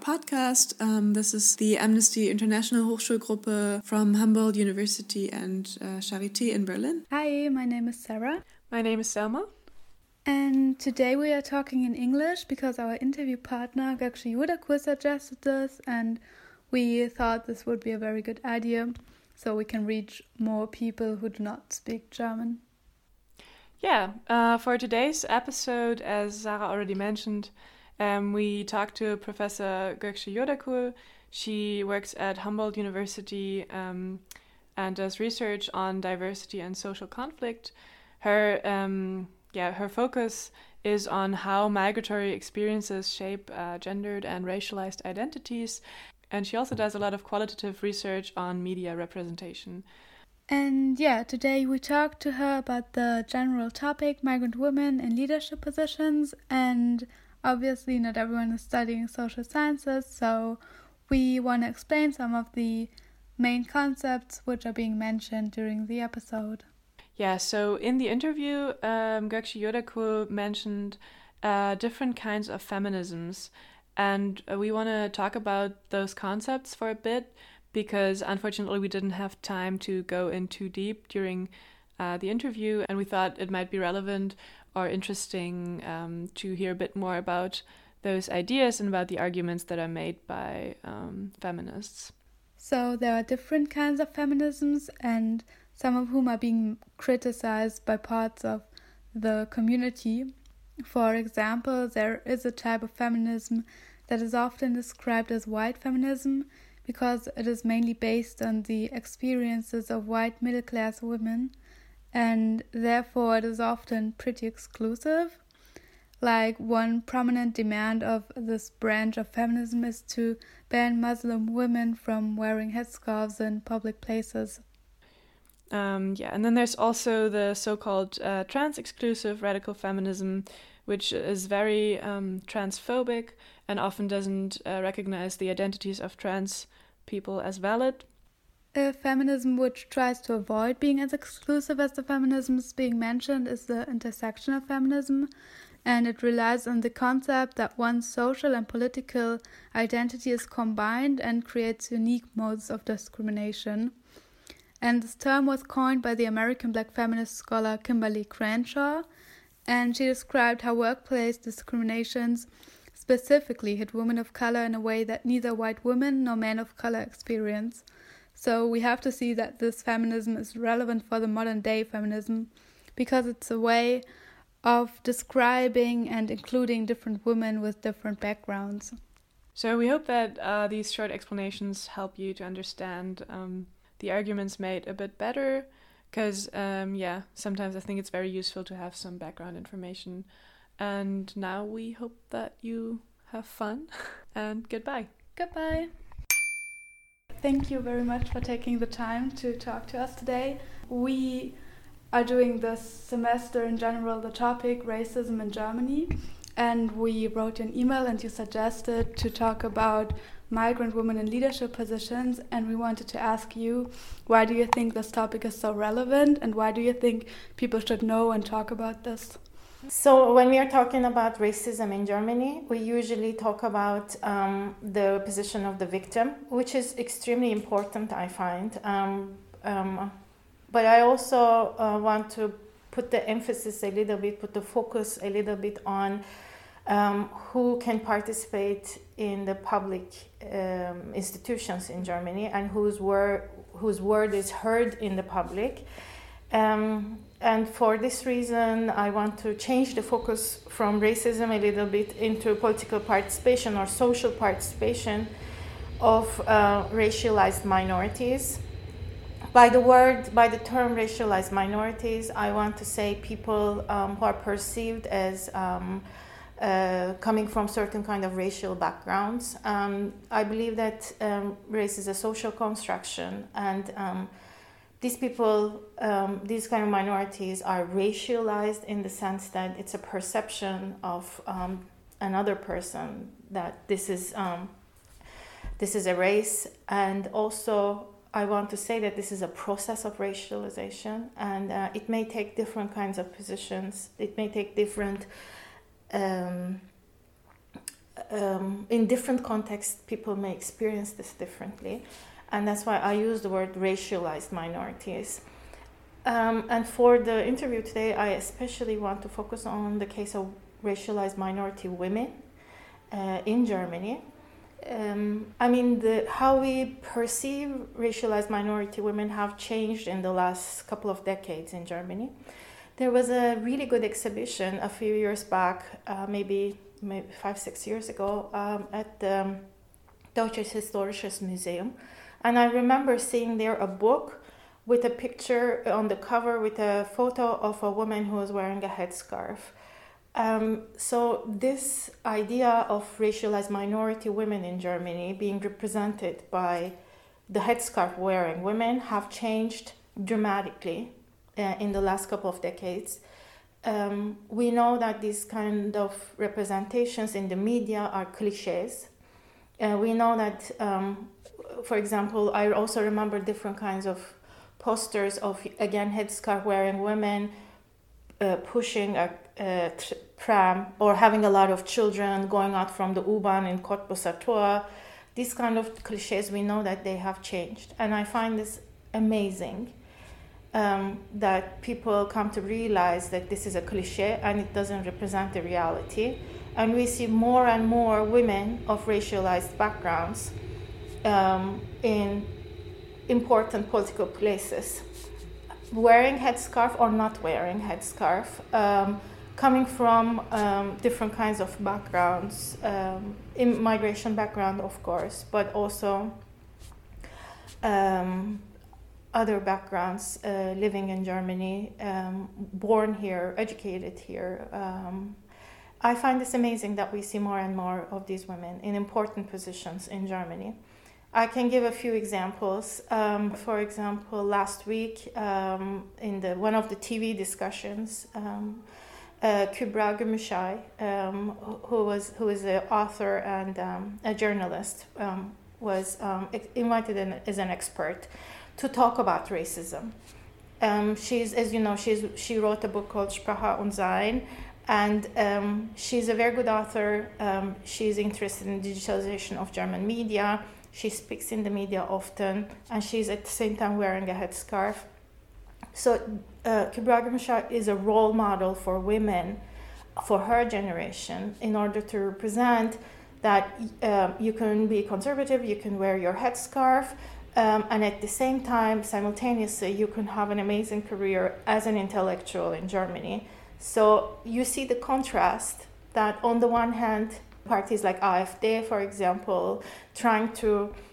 podcast. Um, this is the Amnesty International Hochschulgruppe from Humboldt University and uh, Charité in Berlin. Hi, my name is Sarah. My name is Selma. And today we are talking in English because our interview partner Gökçe Yurdakul suggested this, and we thought this would be a very good idea so we can reach more people who do not speak German. Yeah, uh, for today's episode, as Sarah already mentioned, um, we talked to Professor Gökçe Yurdakul. She works at Humboldt University um, and does research on diversity and social conflict. Her um, yeah, her focus is on how migratory experiences shape uh, gendered and racialized identities, and she also does a lot of qualitative research on media representation. And yeah, today we talked to her about the general topic migrant women in leadership positions. And obviously, not everyone is studying social sciences, so we want to explain some of the main concepts which are being mentioned during the episode. Yeah, so in the interview, um, Gökçe mentioned uh, different kinds of feminisms. And uh, we want to talk about those concepts for a bit because unfortunately we didn't have time to go in too deep during uh, the interview. And we thought it might be relevant or interesting um, to hear a bit more about those ideas and about the arguments that are made by um, feminists. So there are different kinds of feminisms, and some of whom are being criticized by parts of the community. For example, there is a type of feminism that is often described as white feminism because it is mainly based on the experiences of white middle class women, and therefore it is often pretty exclusive. Like, one prominent demand of this branch of feminism is to ban Muslim women from wearing headscarves in public places. Um, yeah, and then there's also the so-called uh, trans-exclusive radical feminism, which is very um, transphobic and often doesn't uh, recognize the identities of trans people as valid. A feminism which tries to avoid being as exclusive as the feminisms being mentioned is the intersectional feminism, and it relies on the concept that one's social and political identity is combined and creates unique modes of discrimination. And this term was coined by the American black feminist scholar Kimberlé Crenshaw, and she described how workplace discriminations specifically hit women of color in a way that neither white women nor men of color experience. So we have to see that this feminism is relevant for the modern day feminism because it's a way of describing and including different women with different backgrounds. So we hope that uh, these short explanations help you to understand um, the arguments made a bit better because um, yeah sometimes i think it's very useful to have some background information. And now we hope that you have fun and goodbye. Goodbye thank you very much for taking the time to talk to us today. We are doing this semester in general the topic racism in germany. And we wrote an email and you suggested to talk about migrant women in leadership positions. And we wanted to ask you why do you think this topic is so relevant? And why do you think people should know and talk about this so when we are talking about racism in germany we usually talk about um, the position of the victim which is extremely important i find um, um, but i also uh, want to put the emphasis a little bit put the focus a little bit on um, who can participate in the public um, institutions in Germany and whose word, whose word is heard in the public. Um, and for this reason, I want to change the focus from racism a little bit into political participation or social participation of uh, racialized minorities. By the word, by the term racialized minorities, I want to say people um, who are perceived as um, uh, coming from certain kind of racial backgrounds. Um, I believe that um, race is a social construction, and um, these people, um, these kind of minorities, are racialized in the sense that it's a perception of um, another person that this is um, this is a race, and also I want to say that this is a process of racialization, and uh, it may take different kinds of positions. It may take different um, um, in different contexts, people may experience this differently. And that's why I use the word racialized minorities. Um, and for the interview today, I especially want to focus on the case of racialized minority women uh, in Germany. Um, I mean, the, how we perceive racialized minority women have changed in the last couple of decades in Germany. There was a really good exhibition a few years back, uh, maybe, maybe five, six years ago, um, at the Deutsches Historisches Museum. And I remember seeing there a book with a picture on the cover with a photo of a woman who was wearing a headscarf. Um, so this idea of racialized minority women in Germany being represented by the headscarf wearing women have changed dramatically uh, in the last couple of decades. Um, we know that these kind of representations in the media are cliches. Uh, we know that, um, for example, I also remember different kinds of posters of again headscarf wearing women uh, pushing a, a tram or having a lot of children going out from the U-Bahn in Kottbusser Tor. These kind of cliches, we know that they have changed. And I find this amazing um, that people come to realize that this is a cliche and it doesn't represent the reality. And we see more and more women of racialized backgrounds um, in important political places wearing headscarf or not wearing headscarf, um, coming from um, different kinds of backgrounds, um, immigration background, of course, but also um, other backgrounds, uh, living in Germany, um, born here, educated here. I find this amazing that we see more and more of these women in important positions in Germany. I can give a few examples. Um, for example, last week um, in the one of the TV discussions, um, uh, Gümüşay, um, who was who is an author and um, a journalist, um, was invited in, as an expert to talk about racism. she's, as you know, she's she wrote a book called Sprache und Sein, and um, she's a very good author. Um, she's interested in digitalization of German media. She speaks in the media often, and she's at the same time wearing a headscarf. So, uh, Kübra is a role model for women for her generation in order to represent that uh, you can be conservative, you can wear your headscarf, um, and at the same time, simultaneously, you can have an amazing career as an intellectual in Germany. So you see the contrast that, on the one hand, parties like AfD, for example, trying to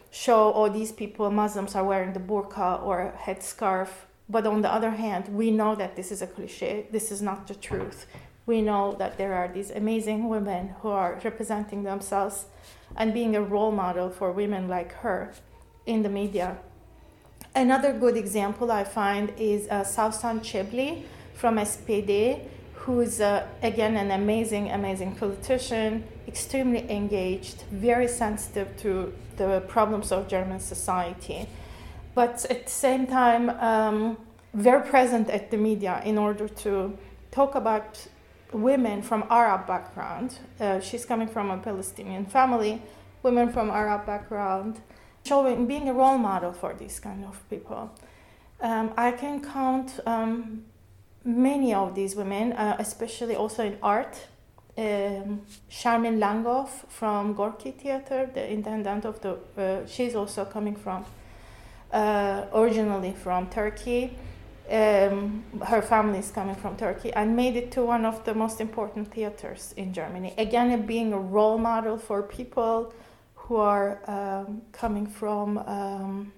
show all oh, these people, Muslims, are wearing the burqa or headscarf. But on the other hand, we know that this is a cliche. This is not the truth. We know that there are these amazing women who are representing themselves and being a role model for women like her in the media. Another good example I find is uh, Sawsan Chebli from SPD, who is uh, again an amazing, amazing politician, extremely engaged, very sensitive to the problems of German society, but at the same time, um, very present at the media in order to talk about women from Arab background. Uh, she's coming from a Palestinian family, women from Arab background, showing being a role model for these kind of people. Um, I can count um, many of these women, uh, especially also in art. Um, Shermin Langhoff from Gorki Theater, the intendant of the, uh, she's also coming from, uh, originally from Turkey. Um, her family is coming from Turkey and made it to one of the most important theaters in Germany. Again, being a role model for people who are um, coming from um,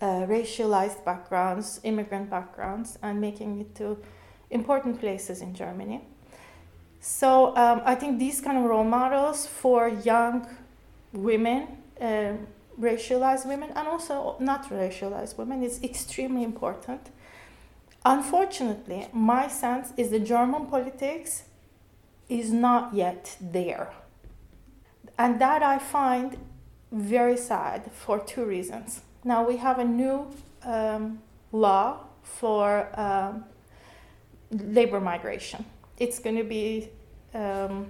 uh, racialized backgrounds, immigrant backgrounds, and making it to important places in Germany. So um, I think these kind of role models for young women, uh, racialized women, and also not racialized women is extremely important. Unfortunately, my sense is the German politics is not yet there. And that I find very sad for two reasons. Now we have a new um, law for um, labor migration. It's going to be um,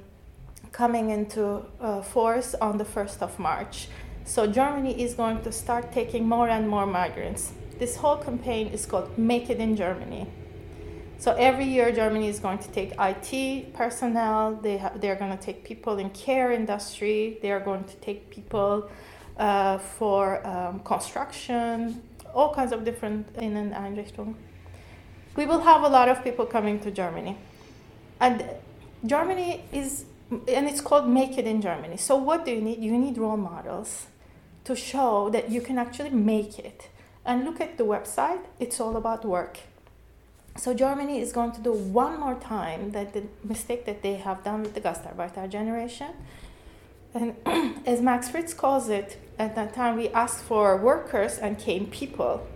coming into uh, force on the 1st of March. So Germany is going to start taking more and more migrants. This whole campaign is called Make It in Germany. So every year, Germany is going to take IT personnel. They ha- they are going to take people in care industry. They are going to take people uh, for um, construction, all kinds of different Inneneinrichtungen. We will have a lot of people coming to Germany, and Germany is and it's called Make It in Germany. So what do you need? You need role models to show that you can actually make it. And look at the website. It's all about work so Germany is going to do one more time that the mistake that they have done with the Gastarbeiter generation. And as Max Frisch calls it, at that time we asked for workers and came people.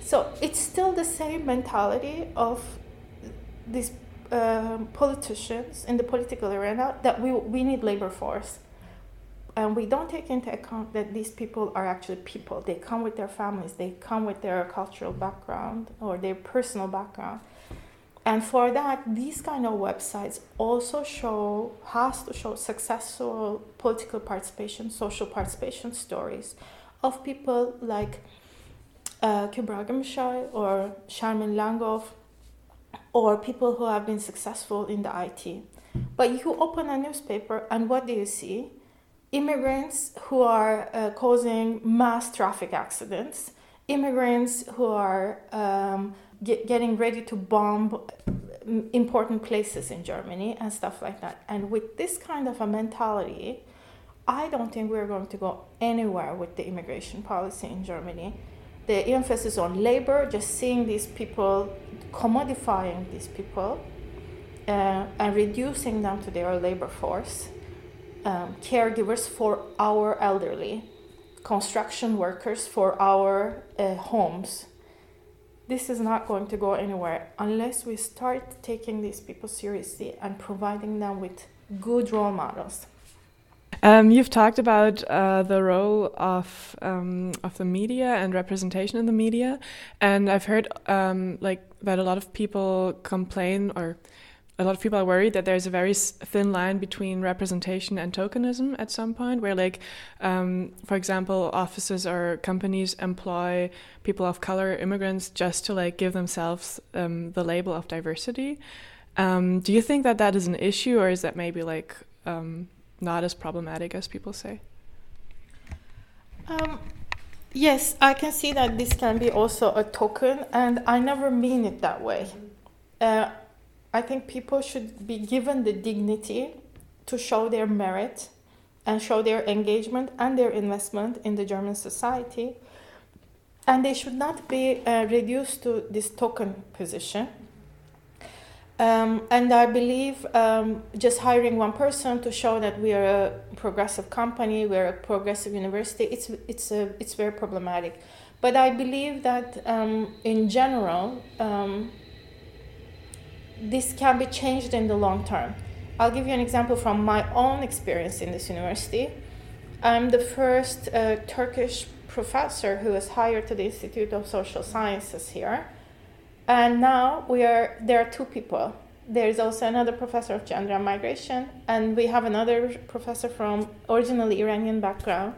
So it's still the same mentality of these um, politicians in the political arena that we, we need labor force and we don't take into account that these people are actually people. They come with their families, they come with their cultural background or their personal background. And for that, these kind of websites also show, has to show successful political participation, social participation stories of people like uh, Kübra Gümüşay or Shermin Langhoff or people who have been successful in the IT. But you open a newspaper and what do you see? immigrants who are uh, causing mass traffic accidents, immigrants who are um, get, getting ready to bomb important places in Germany and stuff like that. And with this kind of a mentality, I don't think we're going to go anywhere with the immigration policy in Germany. The emphasis on labor, just seeing these people, commodifying these people, uh, and reducing them to their labor force um, caregivers for our elderly, construction workers for our uh, homes. This is not going to go anywhere unless we start taking these people seriously and providing them with good role models. Um, you've talked about uh, the role of um, of the media and representation in the media, and I've heard um, like that a lot of people complain or a lot of people are worried that there's a very thin line between representation and tokenism at some point, where, like, um, for example, offices or companies employ people of color, immigrants, just to like give themselves um, the label of diversity. Um, do you think that that is an issue, or is that maybe like um, not as problematic as people say? Yes, I can see that this can be also a token, and I never mean it that way. Uh, I think people should be given the dignity to show their merit and show their engagement and their investment in the German society. And they should not be uh, reduced to this token position. Um, and I believe um, just hiring one person to show that we are a progressive company, we're a progressive university, it's, it's, a, it's very problematic. But I believe that um, in general, um, this can be changed in the long term. I'll give you an example from my own experience in this university. I'm the first uh, Turkish professor who was hired to the Institute of Social Sciences here. And now we are there are two people. There is also another professor of gender and migration, and we have another professor from originally Iranian background.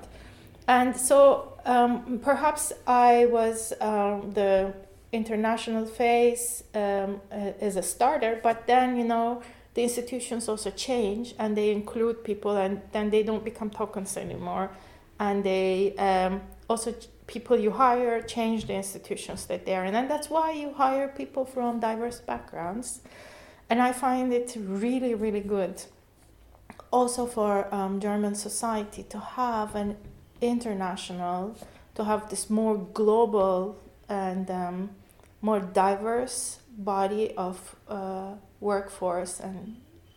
And so um, perhaps I was um, the international phase um, uh, as a starter, but then you know the institutions also change and they include people, and then they don't become tokens anymore, and they um, also people you hire change the institutions that they're in, and that's why you hire people from diverse backgrounds, and I find it really really good. Also for um, German society to have an international, to have this more global and um, more diverse body of uh, workforce and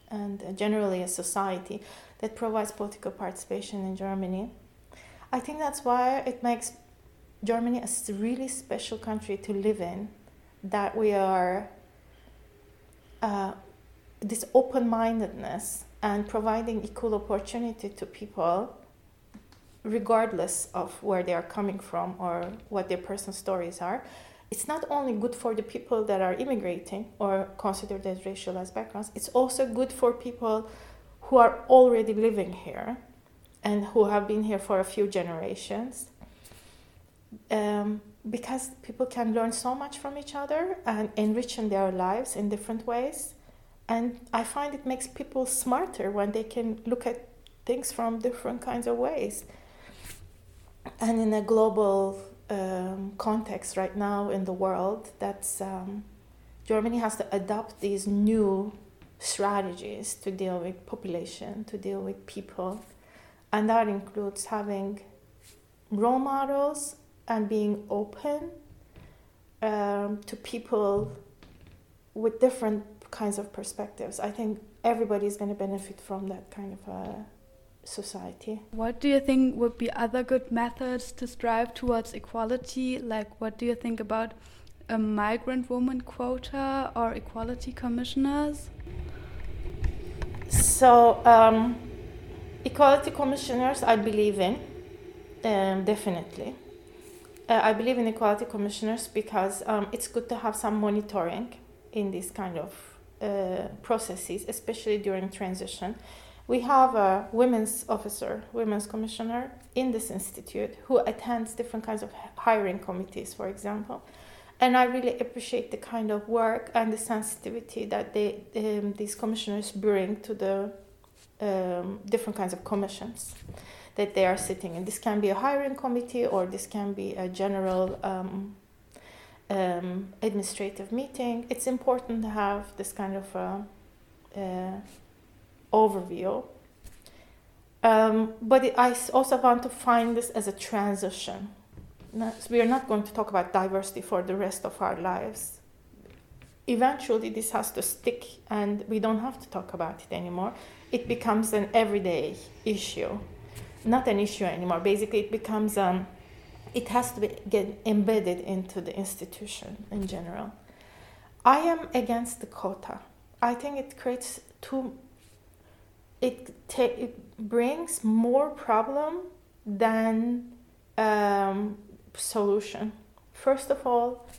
and generally a society that provides political participation in Germany. I think that's why it makes Germany a really special country to live in. That we are uh, this open-mindedness and providing equal opportunity to people regardless of where they are coming from or what their personal stories are it's not only good for the people that are immigrating or considered as racialized backgrounds, it's also good for people who are already living here and who have been here for a few generations. Um, because people can learn so much from each other and enrich their lives in different ways. And I find it makes people smarter when they can look at things from different kinds of ways. And in a global um, context right now in the world, that's um, Germany has to adopt these new strategies to deal with population, to deal with people, and that includes having role models and being open um, to people with different kinds of perspectives. I think everybody is going to benefit from that kind of a society. What do you think would be other good methods to strive towards equality? Like, what do you think about a migrant woman quota or equality commissioners? So, um, equality commissioners, I believe in, um, definitely. Uh, I believe in equality commissioners because um, it's good to have some monitoring in these kind of uh, processes, especially during transition. We have a women's officer, women's commissioner in this institute who attends different kinds of hiring committees, for example. And I really appreciate the kind of work and the sensitivity that they, um, these commissioners bring to the um, different kinds of commissions that they are sitting in. This can be a hiring committee or this can be a general um, um, administrative meeting. It's important to have this kind of uh, uh, overview. Um, but it, I also want to find this as a transition. we are not going to talk about diversity for the rest of our lives. Eventually, this has to stick, and we don't have to talk about it anymore. It becomes an everyday issue not an issue anymore. Basically, it becomes um, it has to be, get embedded into the institution in general. I am against the quota. I think it creates too. It ta- it brings more problem than um, solution. First of all,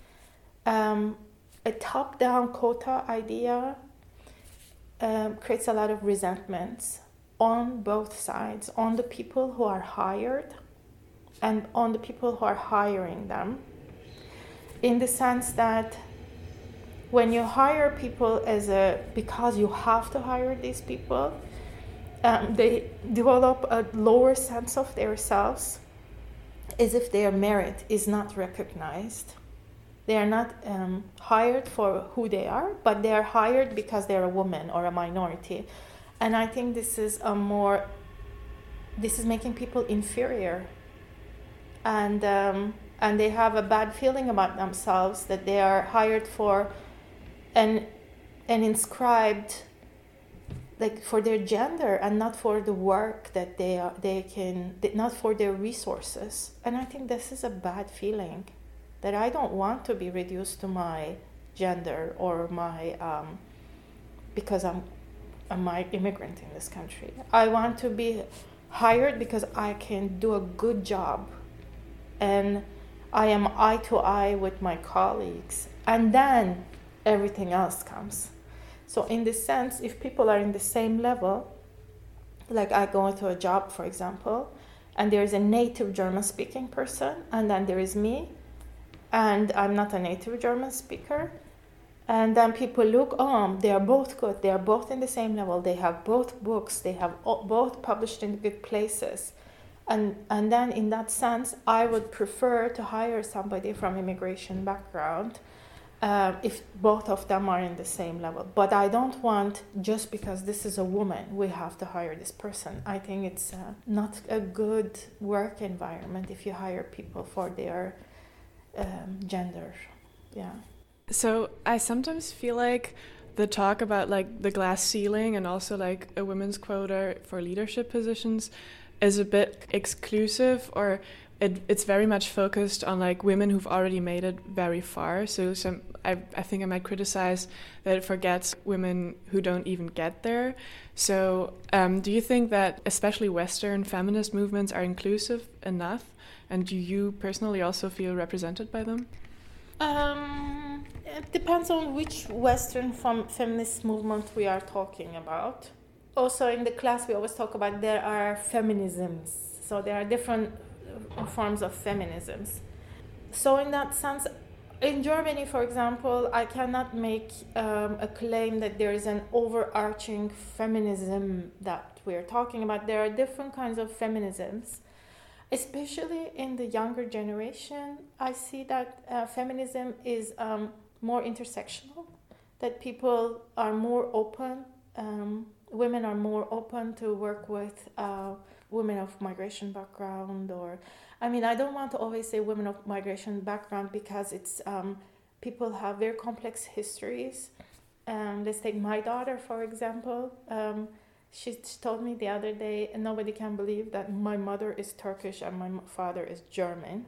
um, a top-down quota idea um, creates a lot of resentments on both sides on the people who are hired and on the people who are hiring them in the sense that when you hire people as a because you have to hire these people um, they develop a lower sense of themselves as if their merit is not recognized they are not um, hired for who they are but they are hired because they're a woman or a minority. And i think this is a more this is making people inferior. And um, and they have a bad feeling about themselves that they are hired for and and inscribed like for their gender and not for the work that they are they can not for their resources. And i think this is a bad feeling that i don't want to be reduced to my gender or my um, because i'm a my immigrant in this country. I want to be hired because I can do a good job and I am eye to eye with my colleagues. And then everything else comes. So, in this sense, if people are in the same level, like I go into a job, for example, and there is a native German speaking person, and then there is me, and I'm not a native German speaker, and then people look oh they are both good. They are both in the same level. They have both books. They have both published in good places. And and then in that sense i would prefer to hire somebody from immigration background uh, if both of them are in the same level. But i don't want just because this is a woman we have to hire this person. I think it's uh, not a good work environment if you hire people for their um, gender yeah so I sometimes feel like the talk about like the glass ceiling and also like a women's quota for leadership positions is a bit exclusive or it, it's very much focused on like women who've already made it very far. So some, I, I think I might criticize that it forgets women who don't even get there. So um, do you think that especially Western feminist movements are inclusive enough? And do you personally also feel represented by them? Um, it depends on which Western fem- feminist movement we are talking about. also in the class we always talk about there are feminisms. So there are different uh, forms of feminisms. So in that sense, in Germany, for example, I cannot make um, a claim that there is an overarching feminism that we're talking about. There are different kinds of feminisms, especially in the younger generation. I see that uh, feminism is um, more intersectional, that people are more open, um, women are more open to work with uh, women of migration background or I mean, I don't want to always say women of migration background because it's um, people have very complex histories. Um, let's take my daughter for example. She told me the other day, and nobody can believe that my mother is Turkish and my father is German.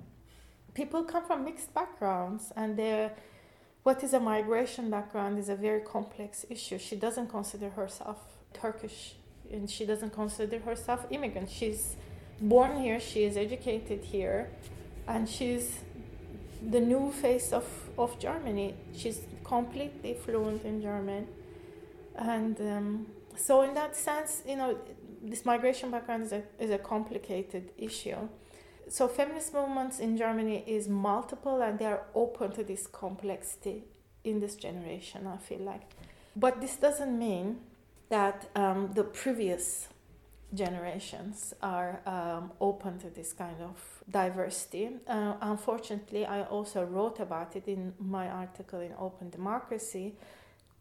People come from mixed backgrounds, and what is a migration background is a very complex issue. She doesn't consider herself Turkish, and she doesn't consider herself immigrant. She's born here, she is educated here, and she's the new face of, of Germany. She's completely fluent in German. And um, so, in that sense, you know, this migration background is a, is a complicated issue. So, feminist movements in Germany is multiple and they are open to this complexity in this generation, I feel like. But this doesn't mean that um, the previous generations are um, open to this kind of diversity. Uh, unfortunately, I also wrote about it in my article in Open Democracy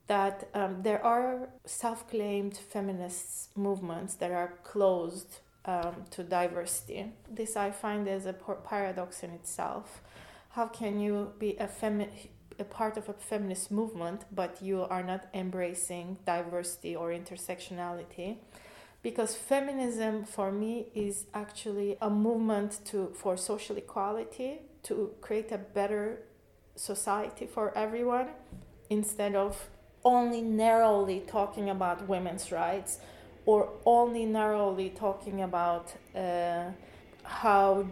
that um, there are self claimed feminist movements that are closed um, to diversity. This I find as a paradox in itself. How can you be a, femi- a part of a feminist movement, but you are not embracing diversity or intersectionality? because feminism for me is actually a movement to for social equality to create a better society for everyone instead of only narrowly talking about women's rights or only narrowly talking about uh, how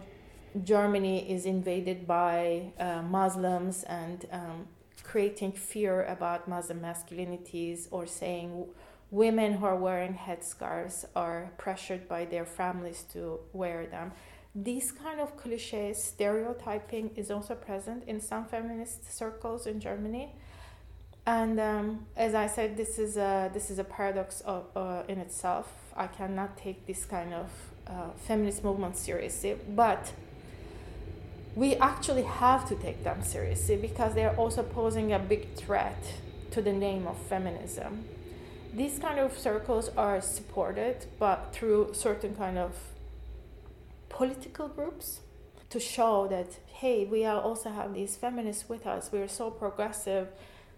Germany is invaded by uh, Muslims and um, creating fear about Muslim masculinities or saying women who are wearing headscarves are pressured by their families to wear them. These kind of cliches, stereotyping is also present in some feminist circles in Germany. And um, as I said, this is a, this is a paradox of, uh, in itself. I cannot take this kind of uh, feminist movement seriously, but we actually have to take them seriously because they're also posing a big threat to the name of feminism. These kind of circles are supported but through certain kind of political groups to show that hey we are also have these feminists with us. We are so progressive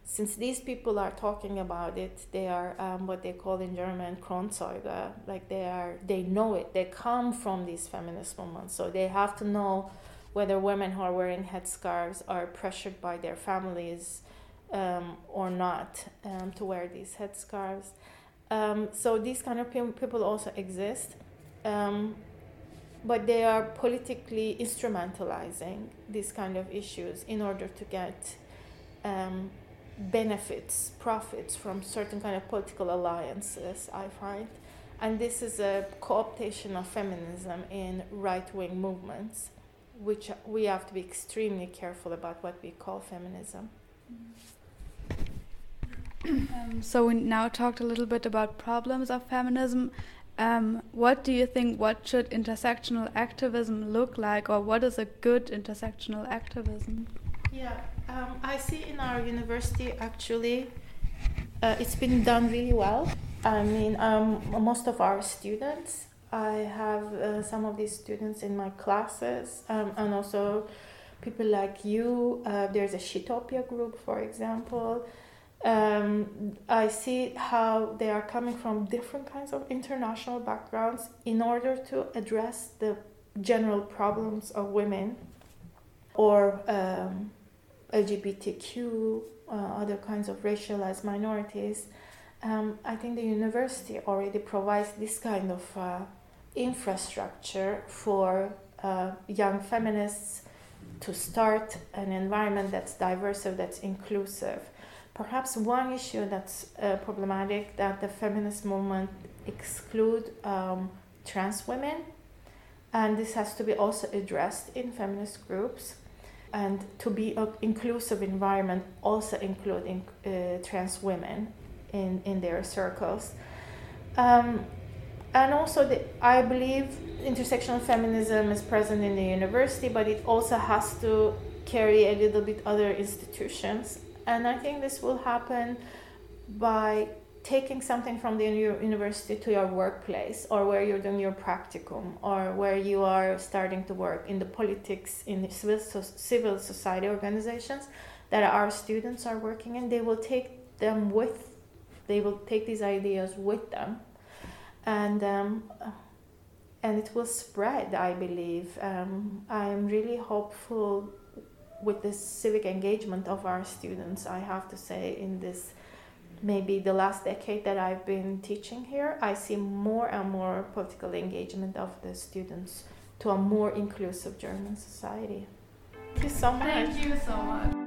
since these people are talking about it they are um, what they call in german kronzeuge. Like they are they know it. They come from these feminist movements. So they have to know whether women who are wearing headscarves are pressured by their families um, or not um, to wear these headscarves. Um, so these kind of people also exist, um, but they are politically instrumentalizing these kind of issues in order to get um, benefits, profits from certain kind of political alliances. I find, and this is a co-optation of feminism in right-wing movements, which we have to be extremely careful about what we call feminism. Um, so we now talked a little bit about problems of feminism. Um, what do you think? What should intersectional activism look like, or what is a good intersectional activism? Yeah, um, I see in our university actually, uh, it's been done really well. I mean, um, most of our students, I have uh, some of these students in my classes, um, and also people like you. Uh, there's a Shitopia group, for example um, I see how they are coming from different kinds of international backgrounds in order to address the general problems of women or um, LGBTQ, uh, other kinds of racialized minorities. Um, I think the university already provides this kind of uh, infrastructure for uh, young feminists to start an environment that's diverse, that's inclusive perhaps one issue that's uh, problematic that the feminist movement exclude um, trans women, and this has to be also addressed in feminist groups. And to be an inclusive environment, also including uh, trans women in, in their circles. Um, and also, the, I believe intersectional feminism is present in the university, but it also has to carry a little bit other institutions. And I think this will happen by taking something from the university to your workplace or where you're doing your practicum or where you are starting to work in the politics in civil, civil society organizations that our students are working in they will take them with they will take these ideas with them and um, and it will spread i believe. Um, i'm really hopeful with the civic engagement of our students i have to say in this maybe the last decade that I've been teaching here, I see more and more political engagement of the students to a more inclusive German society. Thank you so much. Thank you so much.